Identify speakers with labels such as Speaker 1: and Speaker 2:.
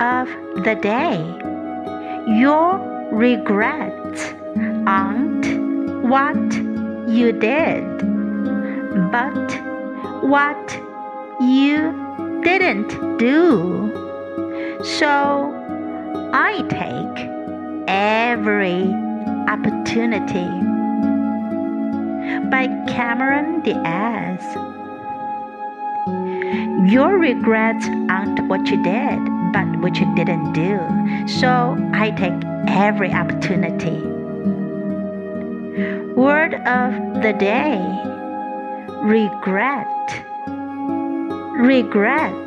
Speaker 1: of the day. Your regrets aren't what you did, but what you didn't do. So I take every opportunity. By Cameron Diaz. Your regrets aren't what you did, but which you didn't do. So I take every opportunity. Word of the day regret. Regret.